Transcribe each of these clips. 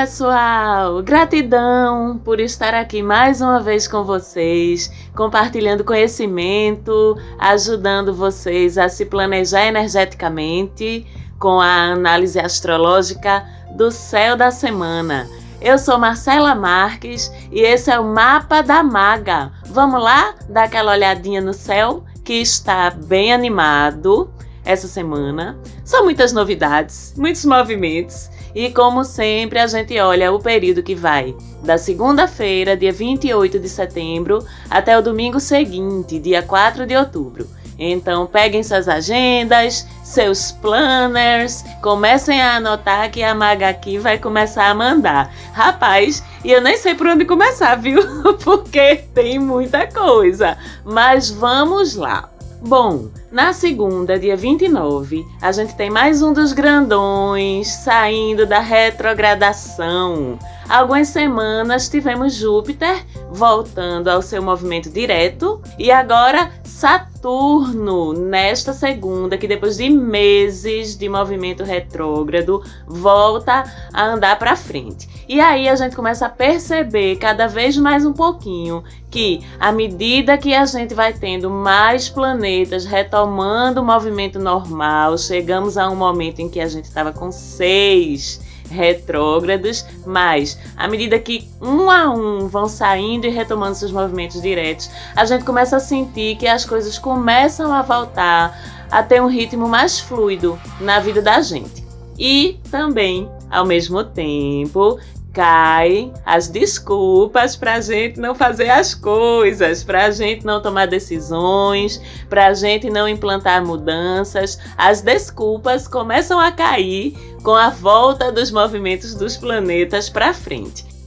Pessoal! Gratidão por estar aqui mais uma vez com vocês, compartilhando conhecimento, ajudando vocês a se planejar energeticamente com a análise astrológica do céu da semana. Eu sou Marcela Marques e esse é o Mapa da Maga. Vamos lá dar aquela olhadinha no céu que está bem animado essa semana. São muitas novidades, muitos movimentos. E como sempre, a gente olha o período que vai da segunda-feira, dia 28 de setembro, até o domingo seguinte, dia 4 de outubro. Então, peguem suas agendas, seus planners, comecem a anotar que a Maga aqui vai começar a mandar. Rapaz, e eu nem sei por onde começar, viu? Porque tem muita coisa. Mas vamos lá. Bom, na segunda, dia 29, a gente tem mais um dos grandões saindo da retrogradação. Algumas semanas tivemos Júpiter voltando ao seu movimento direto e agora Saturno nesta segunda, que depois de meses de movimento retrógrado, volta a andar para frente. E aí a gente começa a perceber cada vez mais um pouquinho que, à medida que a gente vai tendo mais planetas retomando o movimento normal, chegamos a um momento em que a gente estava com seis retrógrados, mas à medida que um a um vão saindo e retomando seus movimentos diretos, a gente começa a sentir que as coisas começam a voltar a ter um ritmo mais fluido na vida da gente. E também, ao mesmo tempo, caem as desculpas para a gente não fazer as coisas, para a gente não tomar decisões, para a gente não implantar mudanças. As desculpas começam a cair com a volta dos movimentos dos planetas para frente.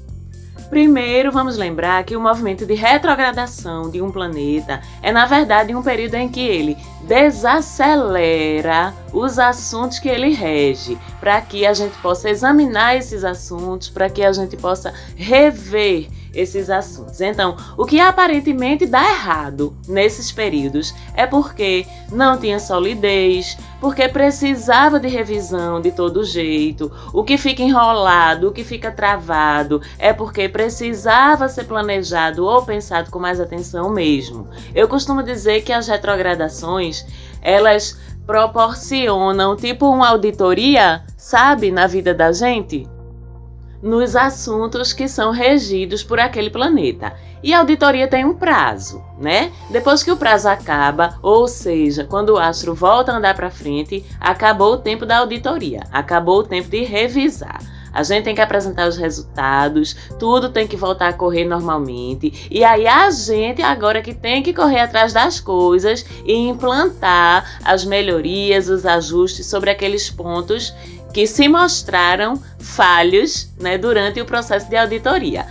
Primeiro, vamos lembrar que o movimento de retrogradação de um planeta é, na verdade, um período em que ele desacelera os assuntos que ele rege, para que a gente possa examinar esses assuntos, para que a gente possa rever esses assuntos. Então, o que aparentemente dá errado nesses períodos é porque não tinha solidez, porque precisava de revisão de todo jeito. O que fica enrolado, o que fica travado, é porque precisava ser planejado ou pensado com mais atenção mesmo. Eu costumo dizer que as retrogradações, elas proporcionam tipo uma auditoria, sabe, na vida da gente nos assuntos que são regidos por aquele planeta. E a auditoria tem um prazo, né? Depois que o prazo acaba, ou seja, quando o astro volta a andar para frente, acabou o tempo da auditoria, acabou o tempo de revisar. A gente tem que apresentar os resultados, tudo tem que voltar a correr normalmente. E aí a gente agora que tem que correr atrás das coisas e implantar as melhorias, os ajustes sobre aqueles pontos que se mostraram falhos né, durante o processo de auditoria.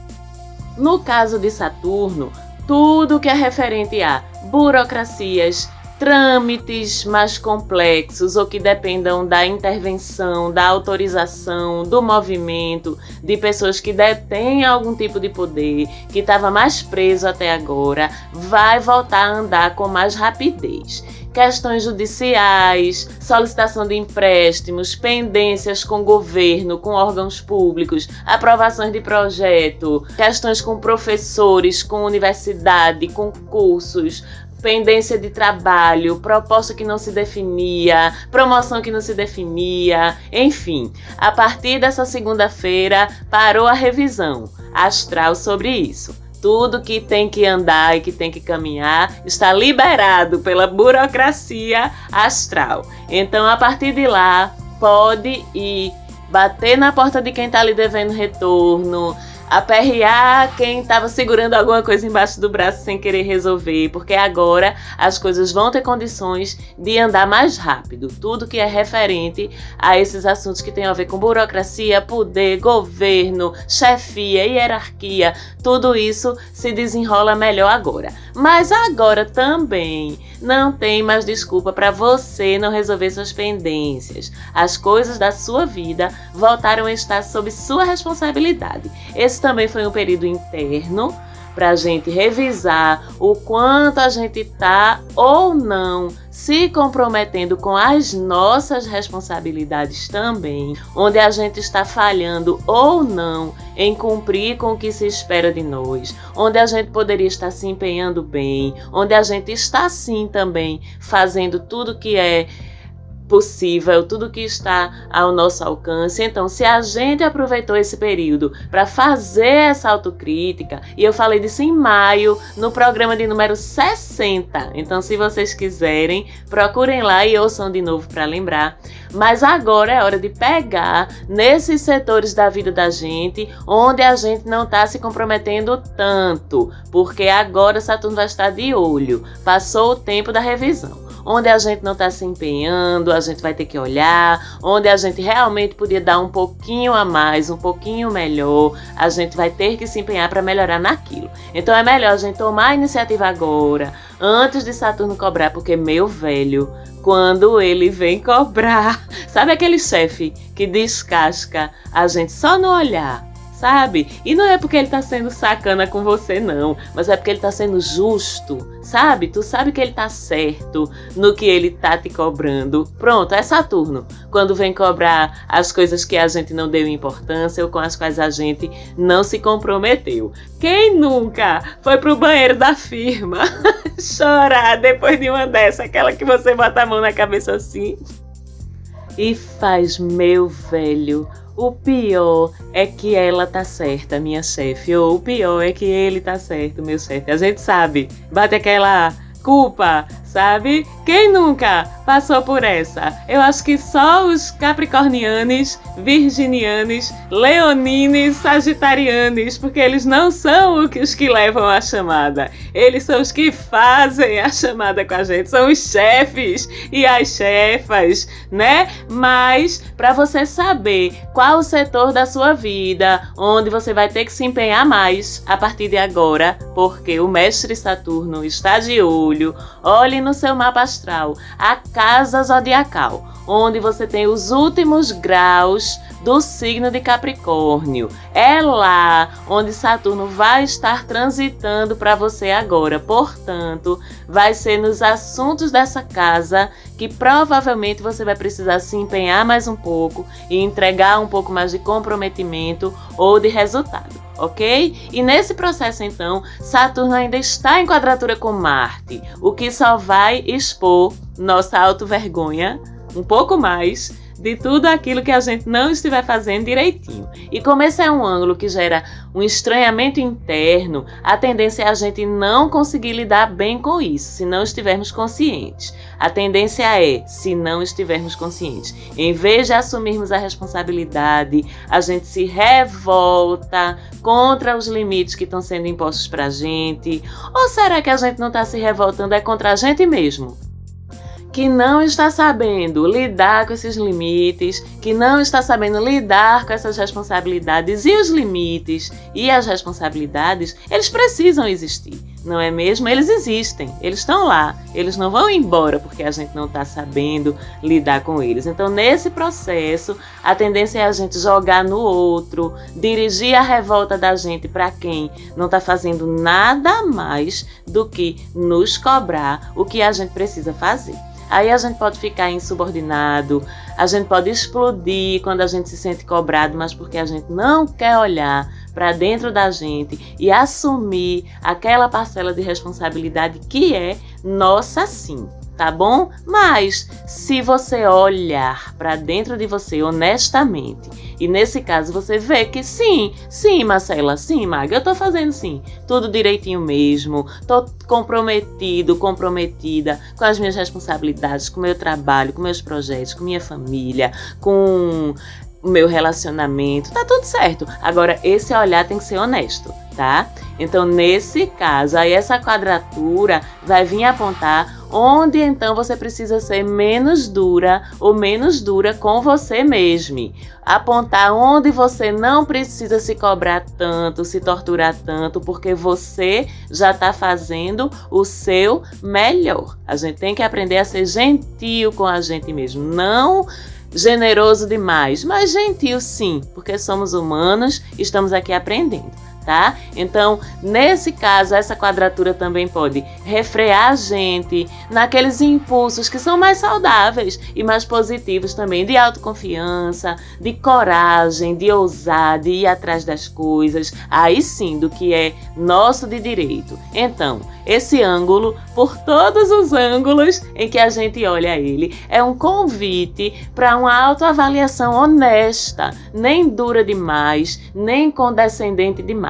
No caso de Saturno, tudo que é referente a burocracias, trâmites mais complexos ou que dependam da intervenção, da autorização, do movimento de pessoas que detêm algum tipo de poder, que estava mais preso até agora, vai voltar a andar com mais rapidez. Questões judiciais, solicitação de empréstimos, pendências com governo, com órgãos públicos, aprovações de projeto, questões com professores, com universidade, com cursos, pendência de trabalho, proposta que não se definia, promoção que não se definia, enfim. A partir dessa segunda-feira parou a revisão astral sobre isso. Tudo que tem que andar e que tem que caminhar está liberado pela burocracia astral. Então, a partir de lá, pode ir bater na porta de quem está lhe devendo retorno, aperrear quem estava segurando alguma coisa embaixo do braço sem querer resolver, porque agora as coisas vão ter condições de andar mais rápido. Tudo que é referente a esses assuntos que tem a ver com burocracia, poder, governo, chefia, hierarquia, tudo isso se desenrola melhor agora. Mas agora também não tem mais desculpa para você não resolver suas pendências. As coisas da sua vida voltaram a estar sob sua responsabilidade. Esse também foi um período interno para a gente revisar o quanto a gente está ou não se comprometendo com as nossas responsabilidades também, onde a gente está falhando ou não em cumprir com o que se espera de nós, onde a gente poderia estar se empenhando bem, onde a gente está sim também fazendo tudo que é possível, tudo que está ao nosso alcance. Então, se a gente aproveitou esse período para fazer essa autocrítica, e eu falei disso em maio, no programa de número 60. Então, se vocês quiserem, procurem lá e ouçam de novo para lembrar. Mas agora é hora de pegar nesses setores da vida da gente onde a gente não está se comprometendo tanto, porque agora Saturno vai estar de olho. Passou o tempo da revisão onde a gente não está se empenhando, a gente vai ter que olhar, onde a gente realmente podia dar um pouquinho a mais, um pouquinho melhor, a gente vai ter que se empenhar para melhorar naquilo. Então é melhor a gente tomar a iniciativa agora, antes de Saturno cobrar, porque meu velho, quando ele vem cobrar, sabe aquele chefe que descasca a gente só no olhar? Sabe? E não é porque ele tá sendo sacana com você, não, mas é porque ele tá sendo justo, sabe? Tu sabe que ele tá certo no que ele tá te cobrando. Pronto, é Saturno. Quando vem cobrar as coisas que a gente não deu importância ou com as quais a gente não se comprometeu. Quem nunca foi pro banheiro da firma chorar depois de uma dessa, aquela que você bota a mão na cabeça assim? E faz, meu velho, o pior é que ela tá certa, minha chefe. Ou o pior é que ele tá certo, meu chefe. A gente sabe. Bate aquela culpa, sabe? Quem nunca passou por essa? Eu acho que só os capricornianos, virginianos, leonines, sagitarianos, porque eles não são os que levam a chamada. Eles são os que fazem a chamada com a gente, são os chefes e as chefas, né? Mas para você saber qual o setor da sua vida onde você vai ter que se empenhar mais a partir de agora, porque o mestre Saturno está de olho. Olhe no seu mapa astral a casa zodiacal, onde você tem os últimos graus do signo de Capricórnio. É lá onde Saturno vai estar transitando para você agora. Portanto, vai ser nos assuntos dessa casa que provavelmente você vai precisar se empenhar mais um pouco e entregar um pouco mais de comprometimento ou de resultado ok? E nesse processo, então, Saturno ainda está em quadratura com Marte, o que só vai expor nossa auto-vergonha um pouco mais de tudo aquilo que a gente não estiver fazendo direitinho. E como esse é um ângulo que gera um estranhamento interno, a tendência é a gente não conseguir lidar bem com isso, se não estivermos conscientes. A tendência é, se não estivermos conscientes, em vez de assumirmos a responsabilidade, a gente se revolta contra os limites que estão sendo impostos para a gente. Ou será que a gente não está se revoltando é contra a gente mesmo? Que não está sabendo lidar com esses limites, que não está sabendo lidar com essas responsabilidades e os limites e as responsabilidades, eles precisam existir, não é mesmo? Eles existem, eles estão lá, eles não vão embora porque a gente não está sabendo lidar com eles. Então, nesse processo, a tendência é a gente jogar no outro, dirigir a revolta da gente para quem não está fazendo nada mais do que nos cobrar o que a gente precisa fazer. Aí a gente pode ficar insubordinado, a gente pode explodir quando a gente se sente cobrado, mas porque a gente não quer olhar para dentro da gente e assumir aquela parcela de responsabilidade que é nossa sim tá bom? Mas se você olhar para dentro de você honestamente, e nesse caso você vê que sim, sim, Marcela, sim, Maga, eu tô fazendo sim, tudo direitinho mesmo, tô comprometido, comprometida com as minhas responsabilidades, com o meu trabalho, com meus projetos, com minha família, com o meu relacionamento, tá tudo certo. Agora, esse olhar tem que ser honesto, tá? Então, nesse caso, aí essa quadratura vai vir apontar onde então você precisa ser menos dura ou menos dura com você mesmo. Apontar onde você não precisa se cobrar tanto, se torturar tanto, porque você já está fazendo o seu melhor. A gente tem que aprender a ser gentil com a gente mesmo, não generoso demais, mas gentil sim, porque somos humanos e estamos aqui aprendendo tá? Então, nesse caso, essa quadratura também pode refrear a gente naqueles impulsos que são mais saudáveis e mais positivos também, de autoconfiança, de coragem, de ousar, de ir atrás das coisas, aí sim, do que é nosso de direito. Então, esse ângulo, por todos os ângulos em que a gente olha ele, é um convite para uma autoavaliação honesta, nem dura demais, nem condescendente demais.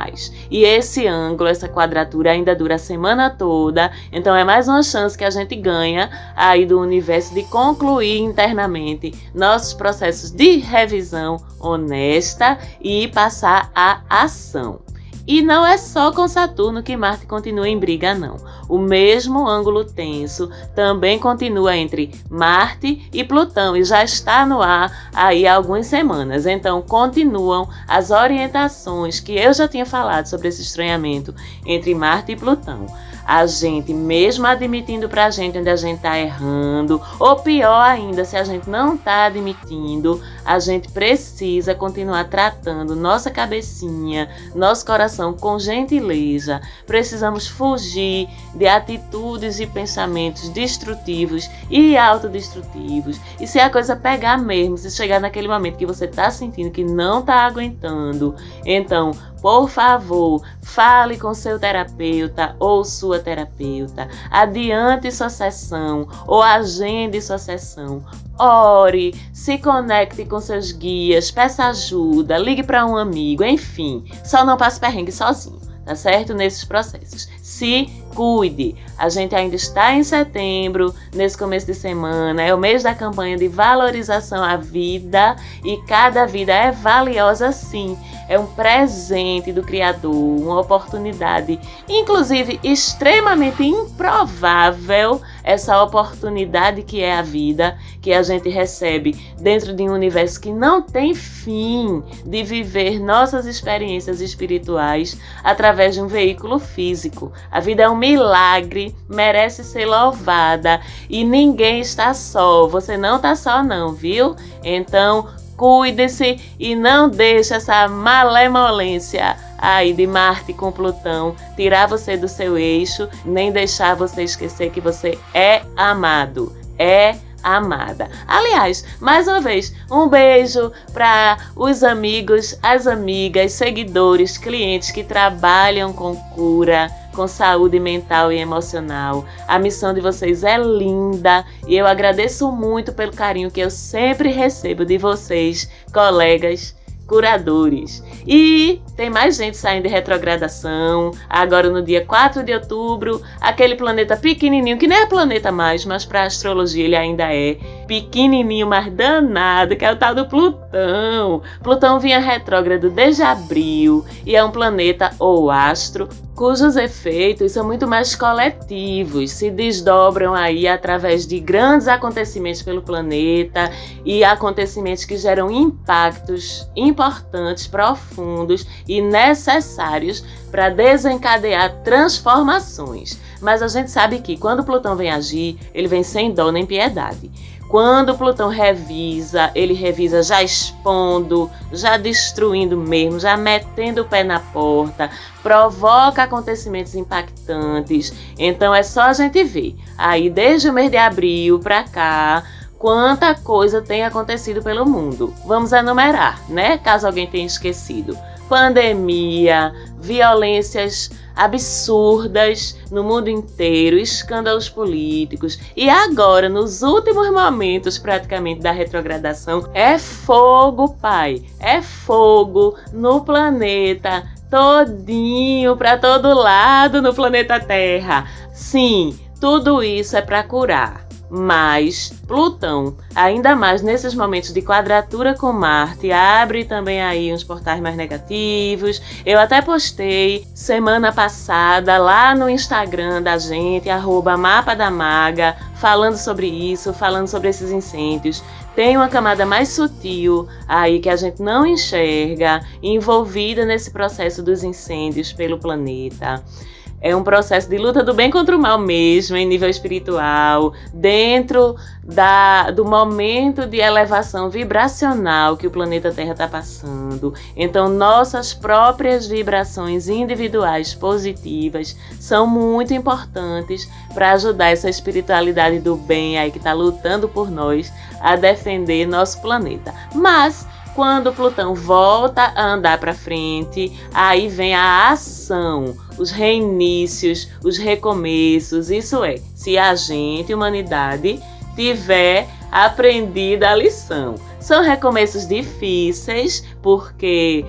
E esse ângulo, essa quadratura ainda dura a semana toda, então é mais uma chance que a gente ganha aí do universo de concluir internamente nossos processos de revisão honesta e passar à ação. E não é só com Saturno que Marte continua em briga, não. O mesmo ângulo tenso também continua entre Marte e Plutão e já está no ar aí há algumas semanas. Então continuam as orientações que eu já tinha falado sobre esse estranhamento entre Marte e Plutão a gente, mesmo admitindo pra gente onde a gente tá errando, ou pior ainda, se a gente não tá admitindo, a gente precisa continuar tratando nossa cabecinha, nosso coração com gentileza. Precisamos fugir de atitudes e pensamentos destrutivos e autodestrutivos. E se a coisa pegar mesmo, se chegar naquele momento que você tá sentindo que não tá aguentando, então por favor, fale com seu terapeuta ou sua terapeuta. Adiante sua sessão ou agende sua sessão. Ore, se conecte com seus guias, peça ajuda, ligue para um amigo, enfim, só não passe perrengue sozinho tá certo? Nesses processos. Se cuide. A gente ainda está em setembro, nesse começo de semana, é o mês da campanha de valorização à vida e cada vida é valiosa sim. É um presente do Criador, uma oportunidade, inclusive extremamente improvável, essa oportunidade que é a vida, que a gente recebe dentro de um universo que não tem fim de viver nossas experiências espirituais através de um veículo físico. A vida é um milagre, merece ser louvada e ninguém está só. Você não está só, não, viu? Então, cuide-se e não deixe essa malemolência aí de Marte com Plutão tirar você do seu eixo, nem deixar você esquecer que você é amado. É amada. Aliás, mais uma vez, um beijo para os amigos, as amigas, seguidores, clientes que trabalham com cura, com saúde mental e emocional. A missão de vocês é linda e eu agradeço muito pelo carinho que eu sempre recebo de vocês, colegas curadores. E tem mais gente saindo de retrogradação. Agora, no dia 4 de outubro, aquele planeta pequenininho, que nem é planeta mais, mas para astrologia ele ainda é pequenininho, mas danado, que é o tal do Plutão. Plutão vinha retrógrado desde abril e é um planeta ou astro cujos efeitos são muito mais coletivos, se desdobram aí através de grandes acontecimentos pelo planeta e acontecimentos que geram impactos importantes, profundos e necessários para desencadear transformações. Mas a gente sabe que quando Plutão vem agir, ele vem sem dó nem piedade. Quando Plutão revisa, ele revisa já expondo, já destruindo mesmo, já metendo o pé na porta, provoca acontecimentos impactantes. Então é só a gente ver. Aí desde o mês de abril para cá, quanta coisa tem acontecido pelo mundo. Vamos enumerar, né? Caso alguém tenha esquecido. Pandemia, violências absurdas no mundo inteiro, escândalos políticos. E agora, nos últimos momentos praticamente da retrogradação, é fogo, pai. É fogo no planeta todinho, para todo lado no planeta Terra. Sim, tudo isso é para curar. Mas Plutão, ainda mais nesses momentos de quadratura com Marte, abre também aí uns portais mais negativos. Eu até postei semana passada lá no Instagram da gente, arroba Mapa da Maga, falando sobre isso, falando sobre esses incêndios. Tem uma camada mais sutil aí que a gente não enxerga, envolvida nesse processo dos incêndios pelo planeta. É um processo de luta do bem contra o mal mesmo, em nível espiritual, dentro da, do momento de elevação vibracional que o planeta Terra está passando. Então, nossas próprias vibrações individuais positivas são muito importantes para ajudar essa espiritualidade do bem aí que está lutando por nós a defender nosso planeta. Mas quando Plutão volta a andar para frente, aí vem a ação, os reinícios, os recomeços. Isso é, se a gente, humanidade, tiver aprendido a lição. São recomeços difíceis, porque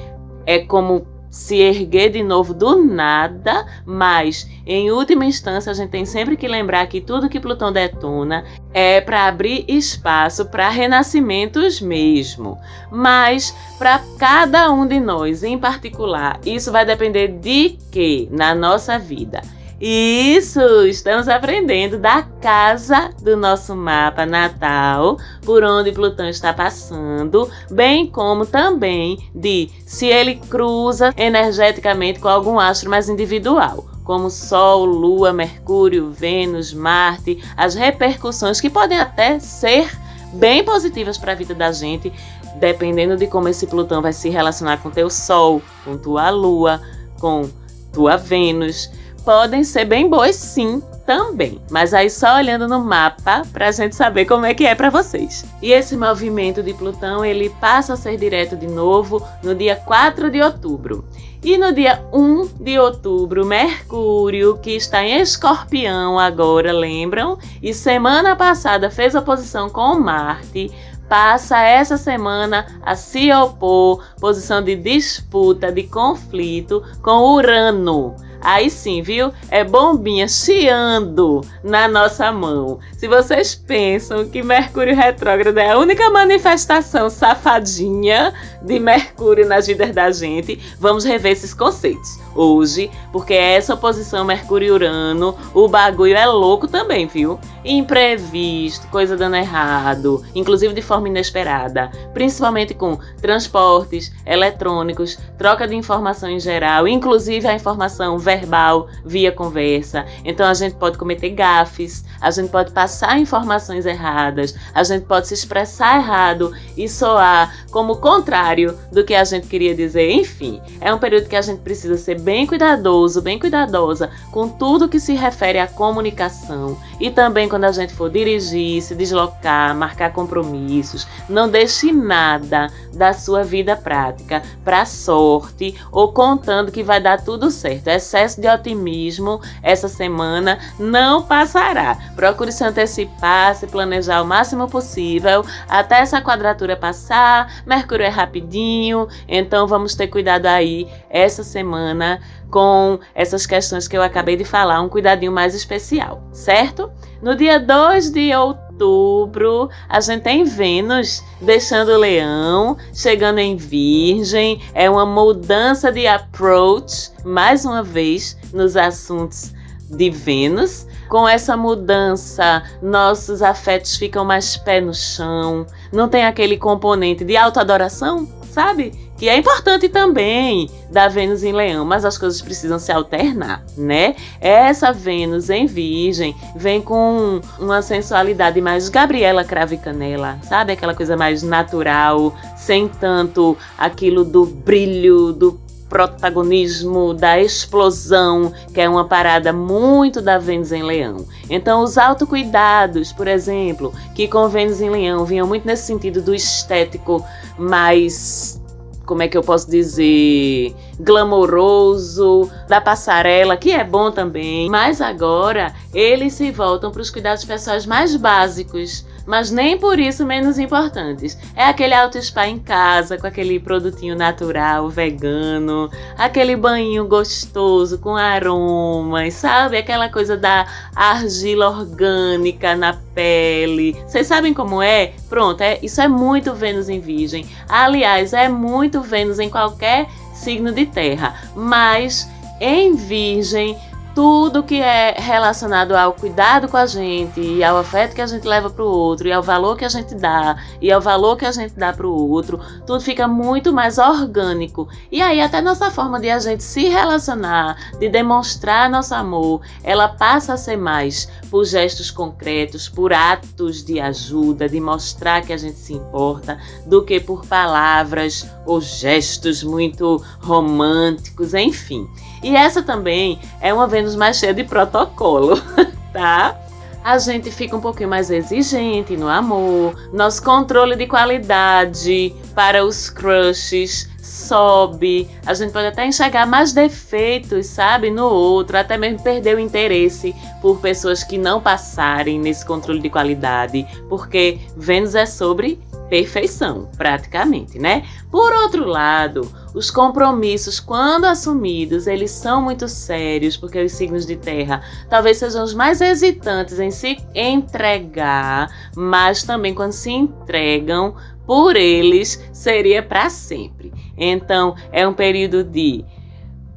é como se erguer de novo do nada, mas em última instância a gente tem sempre que lembrar que tudo que Plutão detona é para abrir espaço para renascimentos mesmo. Mas para cada um de nós em particular, isso vai depender de quê na nossa vida? Isso, estamos aprendendo da casa do nosso mapa natal, por onde Plutão está passando, bem como também de se ele cruza energeticamente com algum astro mais individual, como Sol, Lua, Mercúrio, Vênus, Marte, as repercussões que podem até ser bem positivas para a vida da gente, dependendo de como esse Plutão vai se relacionar com teu Sol, com tua Lua, com tua Vênus podem ser bem boas sim também, mas aí só olhando no mapa pra gente saber como é que é para vocês. E esse movimento de Plutão, ele passa a ser direto de novo no dia 4 de outubro. E no dia 1 de outubro, Mercúrio, que está em Escorpião agora, lembram? E semana passada fez oposição com Marte, passa essa semana a se opor, posição de disputa, de conflito com Urano. Aí sim, viu? É bombinha chiando na nossa mão. Se vocês pensam que Mercúrio retrógrado é a única manifestação safadinha de Mercúrio nas vidas da gente, vamos rever esses conceitos hoje, porque essa oposição Mercúrio-Urano, o bagulho é louco também, viu? Imprevisto, coisa dando errado, inclusive de forma inesperada, principalmente com transportes, eletrônicos, troca de informação em geral, inclusive a informação verbal via conversa. Então a gente pode cometer gafes, a gente pode passar informações erradas, a gente pode se expressar errado e soar como contrário do que a gente queria dizer. Enfim, é um período que a gente precisa ser bem cuidadoso, bem cuidadosa com tudo que se refere à comunicação e também quando a gente for dirigir, se deslocar, marcar compromissos, não deixe nada da sua vida prática para sorte ou contando que vai dar tudo certo. Excesso de otimismo essa semana não passará. Procure se antecipar, se planejar o máximo possível até essa quadratura passar. Mercúrio é rapidinho, então vamos ter cuidado aí essa semana com essas questões que eu acabei de falar, um cuidadinho mais especial, certo? No dia 2 de outubro, a gente tem Vênus deixando Leão, chegando em Virgem, é uma mudança de approach, mais uma vez, nos assuntos de Vênus. Com essa mudança, nossos afetos ficam mais pé no chão, não tem aquele componente de autoadoração, sabe? Que é importante também da Vênus em Leão, mas as coisas precisam se alternar, né? Essa Vênus em Virgem vem com uma sensualidade mais Gabriela Crave Canela, sabe? Aquela coisa mais natural, sem tanto aquilo do brilho, do protagonismo, da explosão, que é uma parada muito da Vênus em Leão. Então, os autocuidados, por exemplo, que com Vênus em Leão vinham muito nesse sentido do estético mais como é que eu posso dizer, glamouroso, da passarela, que é bom também. Mas agora eles se voltam para os cuidados pessoais mais básicos, mas nem por isso menos importantes. É aquele auto spa em casa, com aquele produtinho natural, vegano, aquele banho gostoso com aromas, sabe? Aquela coisa da argila orgânica na pele. Vocês sabem como é? Pronto, é, isso é muito Vênus em Virgem. Aliás, é muito Vênus em qualquer signo de terra, mas em Virgem tudo que é relacionado ao cuidado com a gente, e ao afeto que a gente leva para o outro, e ao valor que a gente dá, e ao valor que a gente dá para o outro, tudo fica muito mais orgânico. E aí até nossa forma de a gente se relacionar, de demonstrar nosso amor, ela passa a ser mais por gestos concretos, por atos de ajuda, de mostrar que a gente se importa, do que por palavras ou gestos muito românticos, enfim. E essa também é uma Vênus mais cheia de protocolo, tá? A gente fica um pouquinho mais exigente no amor, nosso controle de qualidade para os crushes sobe, a gente pode até enxergar mais defeitos, sabe, no outro, até mesmo perder o interesse por pessoas que não passarem nesse controle de qualidade, porque Vênus é sobre perfeição, praticamente, né? Por outro lado, os compromissos, quando assumidos, eles são muito sérios, porque os signos de terra talvez sejam os mais hesitantes em se entregar, mas também quando se entregam por eles, seria para sempre. Então, é um período de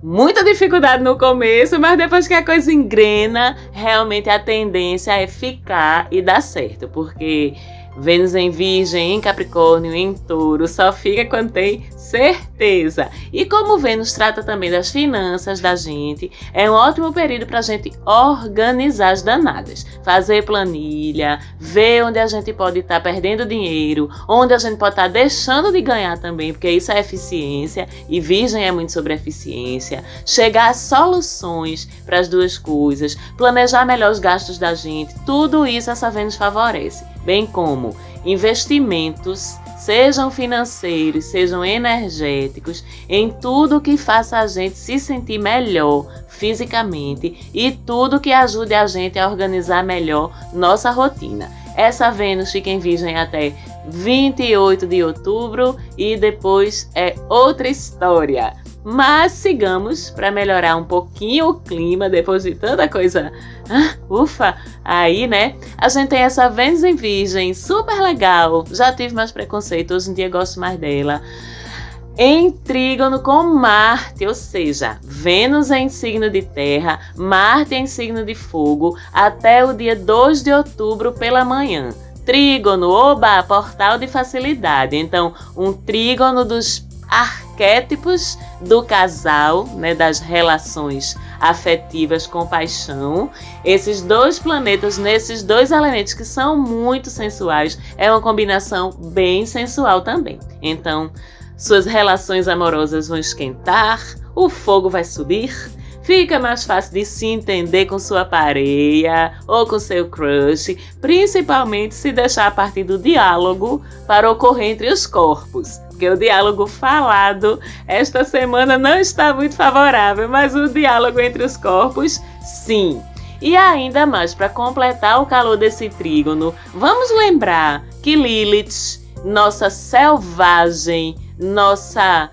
muita dificuldade no começo, mas depois que a coisa engrena, realmente a tendência é ficar e dar certo, porque Vênus em Virgem, em Capricórnio, em Touro, só fica quando tem certeza. E como Vênus trata também das finanças da gente, é um ótimo período para a gente organizar as danadas, fazer planilha, ver onde a gente pode estar tá perdendo dinheiro, onde a gente pode estar tá deixando de ganhar também, porque isso é eficiência e Virgem é muito sobre eficiência. Chegar a soluções para as duas coisas, planejar melhor os gastos da gente, tudo isso essa Vênus favorece, bem como investimentos sejam financeiros, sejam energéticos, em tudo que faça a gente se sentir melhor fisicamente e tudo que ajude a gente a organizar melhor nossa rotina. Essa Vênus fica em Virgem até 28 de outubro e depois é outra história. Mas sigamos para melhorar um pouquinho o clima depois de tanta coisa. Ah, ufa! Aí, né? A gente tem essa Vênus em Virgem, super legal. Já tive mais preconceito, hoje em dia gosto mais dela. Em trígono com Marte, ou seja, Vênus em signo de terra, Marte em signo de fogo, até o dia 2 de outubro pela manhã. Trígono, oba, portal de facilidade. Então, um trígono dos arquétipos do casal, né, das relações afetivas com paixão. Esses dois planetas, nesses dois elementos que são muito sensuais, é uma combinação bem sensual também. Então, suas relações amorosas vão esquentar, o fogo vai subir Fica mais fácil de se entender com sua pareia ou com seu crush, principalmente se deixar a partir do diálogo para ocorrer entre os corpos. Porque o diálogo falado esta semana não está muito favorável, mas o diálogo entre os corpos, sim. E ainda mais, para completar o calor desse trígono, vamos lembrar que Lilith, nossa selvagem, nossa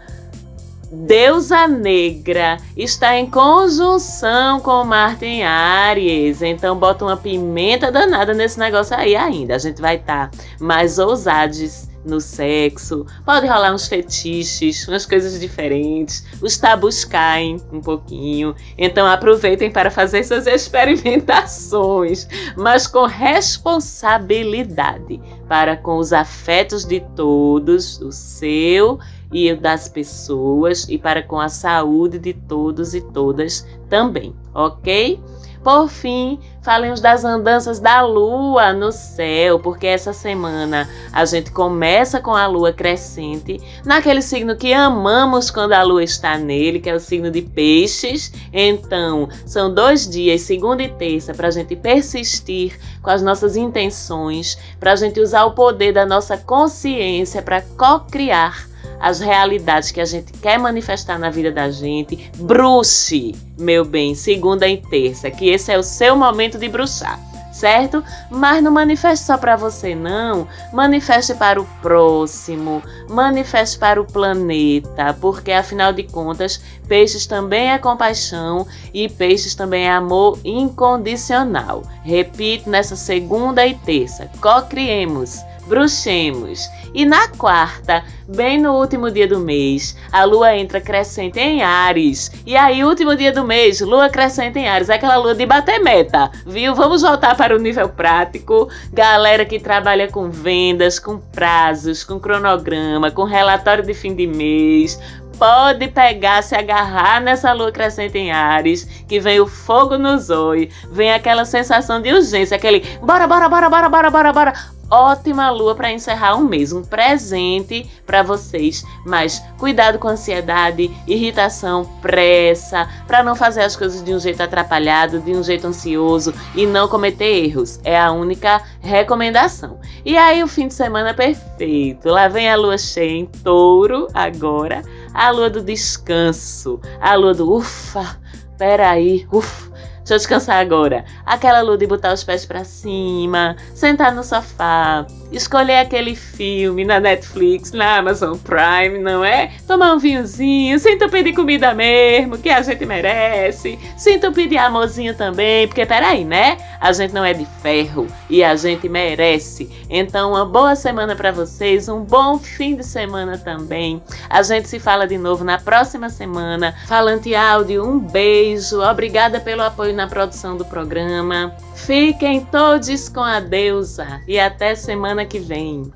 deusa negra está em conjunção com Marte em Áries, então bota uma pimenta danada nesse negócio aí ainda. A gente vai estar tá mais ousados no sexo, pode rolar uns fetiches, umas coisas diferentes, os tabus caem um pouquinho, então aproveitem para fazer suas experimentações, mas com responsabilidade para com os afetos de todos, o seu e das pessoas e para com a saúde de todos e todas também, ok? Por fim, falemos das andanças da lua no céu, porque essa semana a gente começa com a lua crescente, naquele signo que amamos quando a lua está nele, que é o signo de Peixes. Então, são dois dias, segunda e terça, para a gente persistir com as nossas intenções, para a gente usar o poder da nossa consciência para co-criar as realidades que a gente quer manifestar na vida da gente, bruxe, meu bem, segunda e terça, que esse é o seu momento de bruxar certo? Mas não manifeste só para você, não. Manifeste para o próximo, manifeste para o planeta, porque afinal de contas, peixes também é compaixão e peixes também é amor incondicional. Repito nessa segunda e terça: co-criemos bruxemos. E na quarta, bem no último dia do mês, a lua entra crescente em Ares. E aí, último dia do mês, lua crescente em Ares, é aquela lua de bater meta, viu? Vamos voltar para o nível prático. Galera que trabalha com vendas, com prazos, com cronograma, com relatório de fim de mês, pode pegar, se agarrar nessa lua crescente em Ares, que vem o fogo no zóio, vem aquela sensação de urgência, aquele bora, bora, bora, bora, bora, bora, bora ótima lua para encerrar um mês, um presente para vocês. Mas cuidado com ansiedade, irritação, pressa, para não fazer as coisas de um jeito atrapalhado, de um jeito ansioso e não cometer erros. É a única recomendação. E aí o fim de semana perfeito. Lá vem a lua cheia em Touro agora, a lua do descanso, a lua do ufa. Peraí, ufa Deixa eu descansar agora. Aquela lua de botar os pés para cima, sentar no sofá, escolher aquele filme na Netflix, na Amazon Prime, não é? Tomar um vinhozinho, sem entupir de comida mesmo, que a gente merece. Se entupir de amorzinho também, porque peraí, né? A gente não é de ferro e a gente merece. Então, uma boa semana para vocês, um bom fim de semana também. A gente se fala de novo na próxima semana. Falante áudio, um beijo. Obrigada pelo apoio na produção do programa. Fiquem todos com a deusa e até semana que vem.